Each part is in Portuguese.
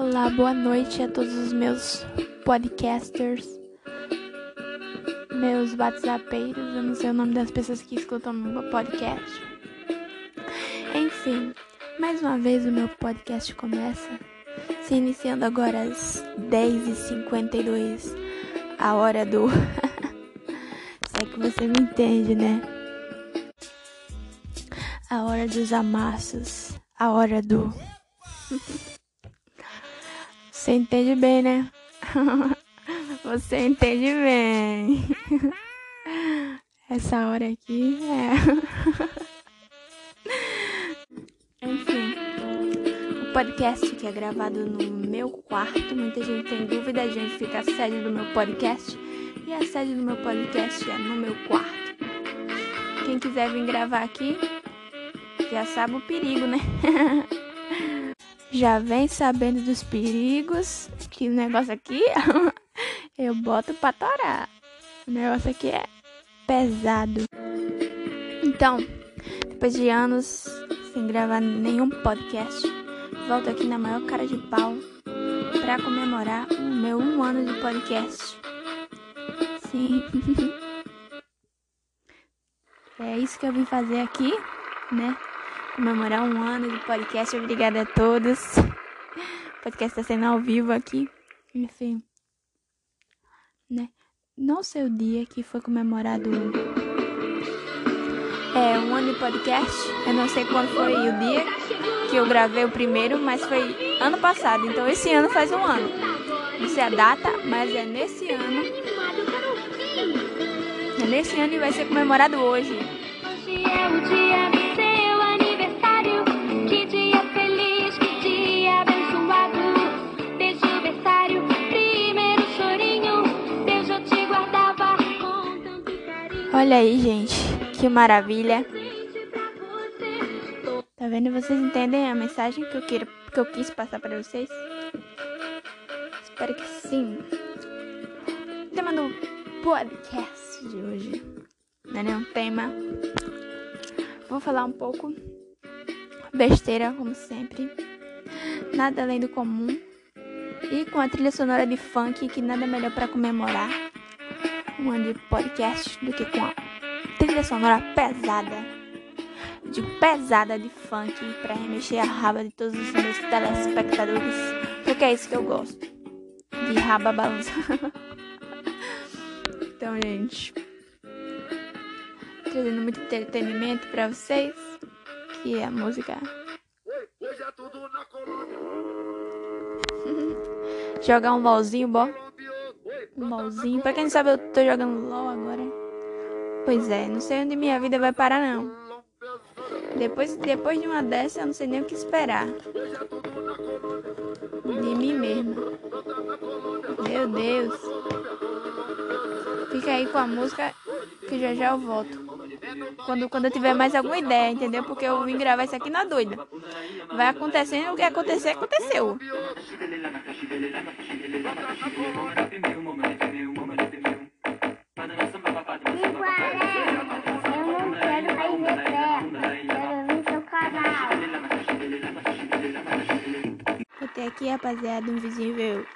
Olá, boa noite a todos os meus podcasters, meus WhatsAppeiros, eu não sei o nome das pessoas que escutam meu podcast. Enfim, mais uma vez o meu podcast começa, se iniciando agora às 10h52, a hora do. Sei que você me entende, né? A hora dos amassos, a hora do. Você entende bem, né? Você entende bem. Essa hora aqui é. Enfim, o podcast que é gravado no meu quarto. Muita gente tem dúvida de onde fica a sede do meu podcast. E a sede do meu podcast é no meu quarto. Quem quiser vir gravar aqui, já sabe o perigo, né? Já vem sabendo dos perigos, que o negócio aqui eu boto pra torar. O negócio aqui é pesado. Então, depois de anos sem gravar nenhum podcast, volto aqui na maior cara de pau para comemorar o meu um ano de podcast. Sim. é isso que eu vim fazer aqui, né? Comemorar um ano de podcast. Obrigada a todos. O podcast está sendo ao vivo aqui. Enfim. Né? Não sei o dia que foi comemorado é, um ano de podcast. Eu não sei quando foi o dia que eu gravei o primeiro, mas foi ano passado. Então esse ano faz um ano. Não sei a data, mas é nesse ano. É nesse ano e vai ser comemorado hoje. Hoje é o dia Olha aí, gente, que maravilha. Tá vendo? Vocês entendem a mensagem que eu quero, que eu quis passar para vocês? Espero que sim. O tema do podcast de hoje não é nenhum tema. Vou falar um pouco besteira, como sempre. Nada além do comum. E com a trilha sonora de funk, que nada melhor para comemorar um ano de podcast do que com a trilha sonora pesada, de pesada de funk para remexer a raba de todos os meus telespectadores, porque é isso que eu gosto, de raba balança. então, gente, trazendo muito entretenimento para vocês, que é a música. Jogar um LOLzinho, bom LOLzinho. Pra quem não sabe, eu tô jogando LOL agora. Pois é, não sei onde minha vida vai parar, não. Depois, depois de uma dessa, eu não sei nem o que esperar. De mim mesmo. Meu Deus. Fica aí com a música que já já eu volto. Quando, quando eu tiver mais alguma ideia, entendeu? Porque eu vim gravar isso aqui na doida. Vai acontecendo, o que acontecer, aconteceu. Aqui, rapaziada, veio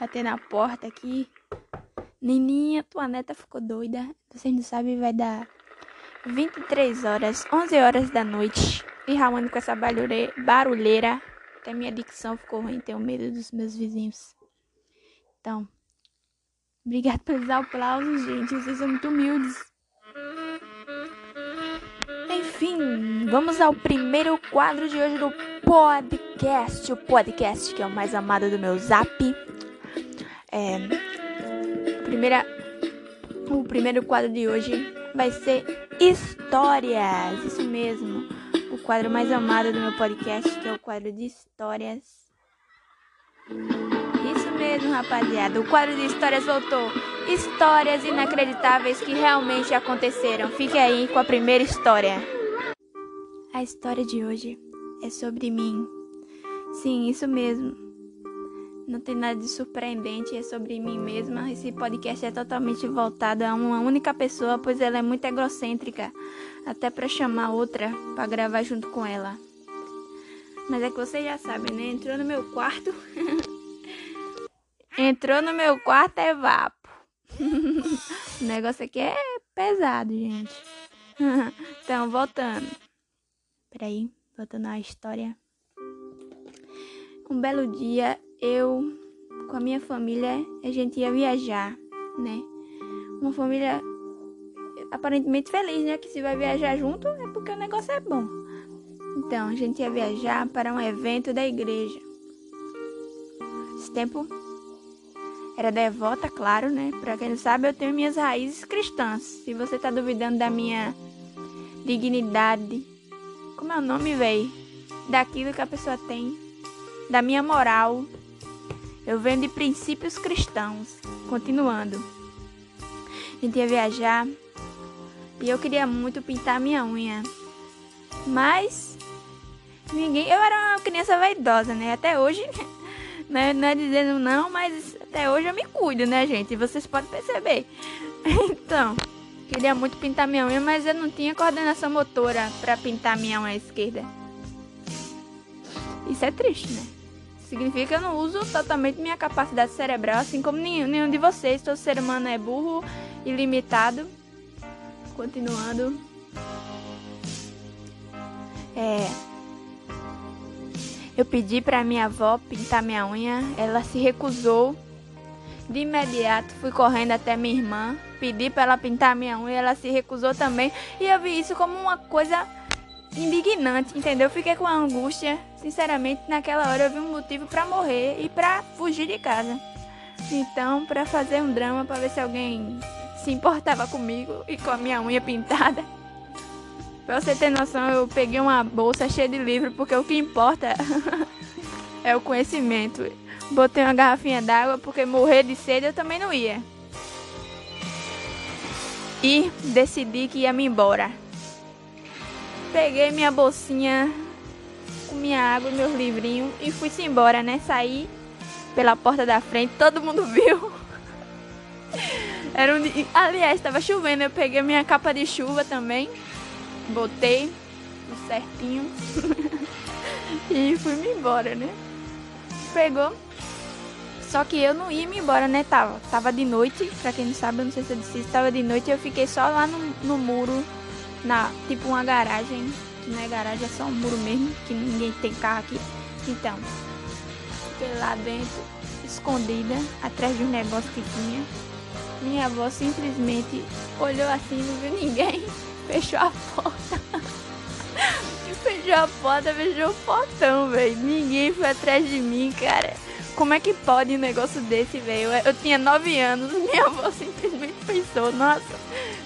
bater na porta aqui. Neninha, tua neta ficou doida. Vocês não sabem, vai dar 23 horas, 11 horas da noite. E ramando com essa barulheira. Até minha dicção ficou ruim, tenho medo dos meus vizinhos. Então, obrigado pelos aplausos, gente. Vocês são muito humildes. Enfim, vamos ao primeiro quadro de hoje do podcast. O podcast que é o mais amado do meu zap. É, primeira, o primeiro quadro de hoje vai ser histórias. Isso mesmo. O quadro mais amado do meu podcast, que é o quadro de histórias. Isso mesmo, rapaziada. O quadro de histórias voltou. Histórias inacreditáveis que realmente aconteceram. Fique aí com a primeira história. A história de hoje é sobre mim. Sim, isso mesmo. Não tem nada de surpreendente, é sobre mim mesma. Esse podcast é totalmente voltado a uma única pessoa, pois ela é muito egocêntrica, até para chamar outra para gravar junto com ela. Mas é que vocês já sabem, né? Entrou no meu quarto. Entrou no meu quarto é vapo. o negócio aqui é pesado, gente. então, voltando. Peraí, voltando à história. Um belo dia, eu com a minha família, a gente ia viajar, né? Uma família aparentemente feliz, né? Que se vai viajar junto é porque o negócio é bom. Então, a gente ia viajar para um evento da igreja. Esse tempo era devota, claro, né? Para quem não sabe, eu tenho minhas raízes cristãs. Se você tá duvidando da minha dignidade, como é o nome, véi? Daquilo que a pessoa tem, da minha moral. Eu venho de princípios cristãos. Continuando. A gente ia viajar e eu queria muito pintar minha unha. Mas ninguém. Eu era uma criança vaidosa, né? Até hoje. Né? Não é dizendo não, mas até hoje eu me cuido, né, gente? Vocês podem perceber. Então, queria muito pintar minha unha, mas eu não tinha coordenação motora para pintar minha unha esquerda. Isso é triste, né? Significa que eu não uso totalmente minha capacidade cerebral, assim como nenhum, nenhum de vocês. Todo ser humano é burro e limitado. Continuando. É. Eu pedi para minha avó pintar minha unha, ela se recusou. De imediato fui correndo até minha irmã, pedi para ela pintar minha unha, ela se recusou também, e eu vi isso como uma coisa indignante, entendeu? Fiquei com angústia, sinceramente, naquela hora eu vi um motivo para morrer e para fugir de casa. Então, para fazer um drama para ver se alguém se importava comigo e com a minha unha pintada. Pra você ter noção, eu peguei uma bolsa cheia de livro, porque o que importa é o conhecimento. Botei uma garrafinha d'água, porque morrer de sede eu também não ia. E decidi que ia me embora. Peguei minha bolsinha com minha água e meus livrinhos e fui-se embora, né? Saí pela porta da frente, todo mundo viu. Era um... Aliás, estava chovendo, eu peguei minha capa de chuva também, botei certinho e fui-me embora, né? Pegou. Só que eu não ia me embora, né? Tava, tava de noite, pra quem não sabe, eu não sei se eu disse, tava de noite e eu fiquei só lá no, no muro, na tipo uma garagem, que não é garagem, é só um muro mesmo, que ninguém tem carro aqui. Então, fiquei lá dentro, escondida, atrás de um negócio que tinha. Minha avó simplesmente olhou assim, não viu ninguém, fechou a porta. fechou a porta, fechou o portão, velho. Ninguém foi atrás de mim, cara. Como é que pode um negócio desse, velho? Eu, tinha 9 anos, minha avó simplesmente pensou, nossa,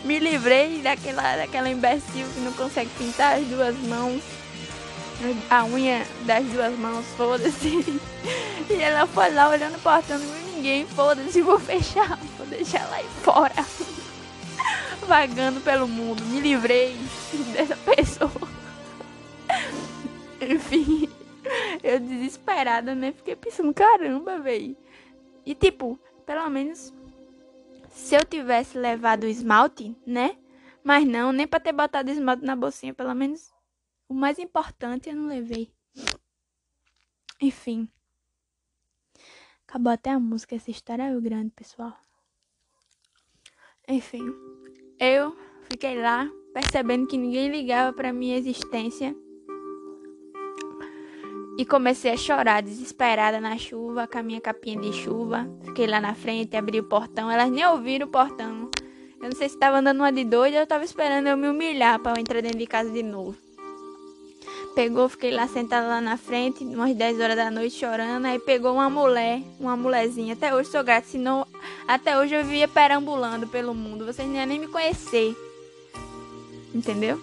me livrei daquela, daquela imbecil que não consegue pintar as duas mãos. A unha das duas mãos, foda-se. E ela foi lá olhando o portão, não viu ninguém, foda-se, vou fechar deixar lá fora. Vagando pelo mundo. Me livrei dessa pessoa. Enfim, eu desesperada, né? Fiquei pensando, caramba, velho. E tipo, pelo menos se eu tivesse levado o esmalte, né? Mas não, nem pra ter botado esmalte na bolsinha, pelo menos o mais importante eu não levei. Enfim. Acabou até a música, essa história é o grande, pessoal. Enfim, eu fiquei lá percebendo que ninguém ligava para minha existência e comecei a chorar desesperada na chuva, com a minha capinha de chuva. Fiquei lá na frente, abri o portão, elas nem ouviram o portão. Eu não sei se estava andando uma de doida ou estava esperando eu me humilhar para entrar dentro de casa de novo pegou, fiquei lá sentada lá na frente, umas 10 horas da noite chorando, aí pegou uma mulher, uma mulherzinha. Até hoje sou grata, senão até hoje eu vivia perambulando pelo mundo. Vocês iam nem me conhecer. Entendeu?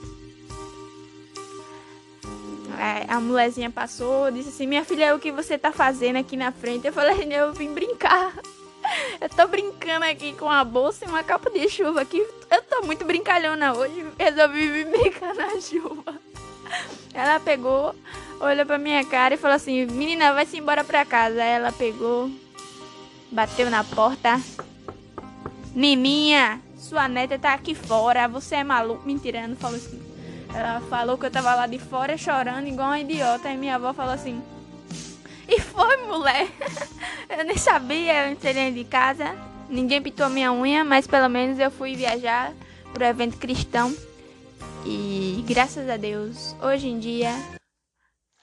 É, a mulherzinha passou, disse assim: Minha filha, o que você tá fazendo aqui na frente? Eu falei: Eu vim brincar. Eu tô brincando aqui com a bolsa e uma capa de chuva aqui. Eu tô muito brincalhona hoje. Resolvi vir brincar na chuva. Ela pegou, olhou pra minha cara e falou assim: Menina, vai-se embora pra casa. Ela pegou, bateu na porta. Nininha, sua neta tá aqui fora. Você é maluco? Mentira, não falou isso. Ela falou que eu tava lá de fora chorando igual uma idiota. E minha avó falou assim: E foi, mulher? eu nem sabia, eu entrei dentro de casa. Ninguém pintou minha unha, mas pelo menos eu fui viajar pro evento cristão. E graças a Deus, hoje em dia,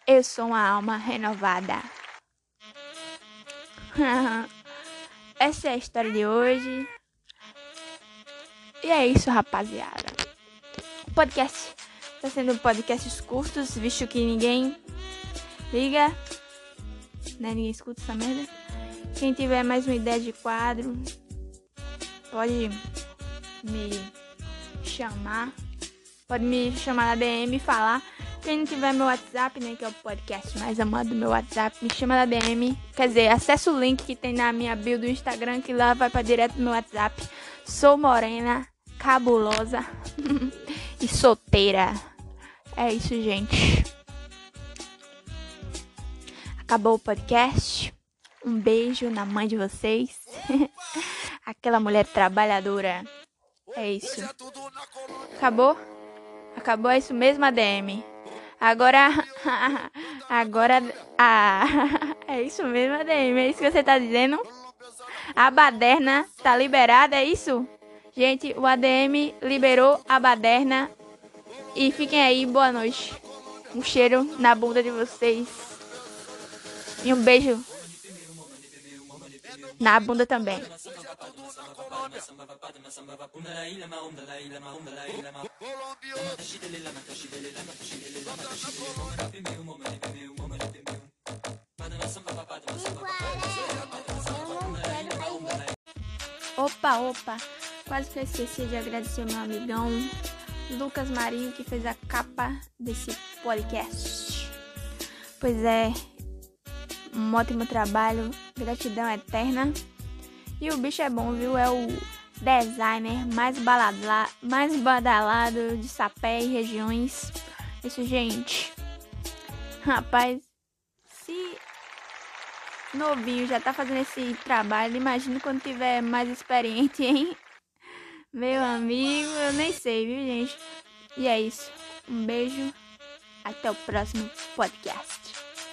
eu sou uma alma renovada. Essa é a história de hoje. E é isso, rapaziada. Podcast tá sendo podcasts curtos, visto que ninguém liga. Né? Ninguém escuta essa merda. Quem tiver mais uma ideia de quadro, pode me chamar. Pode me chamar na DM e falar. Quem não tiver meu WhatsApp, né, que é o podcast mais amado do meu WhatsApp, me chama na DM. Quer dizer, acessa o link que tem na minha bio do Instagram, que lá vai para direto do meu WhatsApp. Sou morena, cabulosa e solteira. É isso, gente. Acabou o podcast. Um beijo na mãe de vocês. Aquela mulher trabalhadora. É isso. Acabou? Acabou, é isso mesmo, ADM. Agora. Agora. Ah, é isso mesmo, ADM. É isso que você tá dizendo? A baderna tá liberada, é isso? Gente, o ADM liberou a baderna. E fiquem aí, boa noite. Um cheiro na bunda de vocês. E um beijo na bunda também. Opa, opa, quase que eu esqueci de agradecer meu amigão Lucas Marinho que fez a capa desse podcast. Pois é, um ótimo trabalho, gratidão eterna. E o bicho é bom, viu? É o designer mais, baladla, mais badalado de Sapé e regiões. Isso, gente. Rapaz, se novinho já tá fazendo esse trabalho, imagina quando tiver mais experiente, hein? Meu amigo, eu nem sei, viu, gente? E é isso. Um beijo. Até o próximo podcast.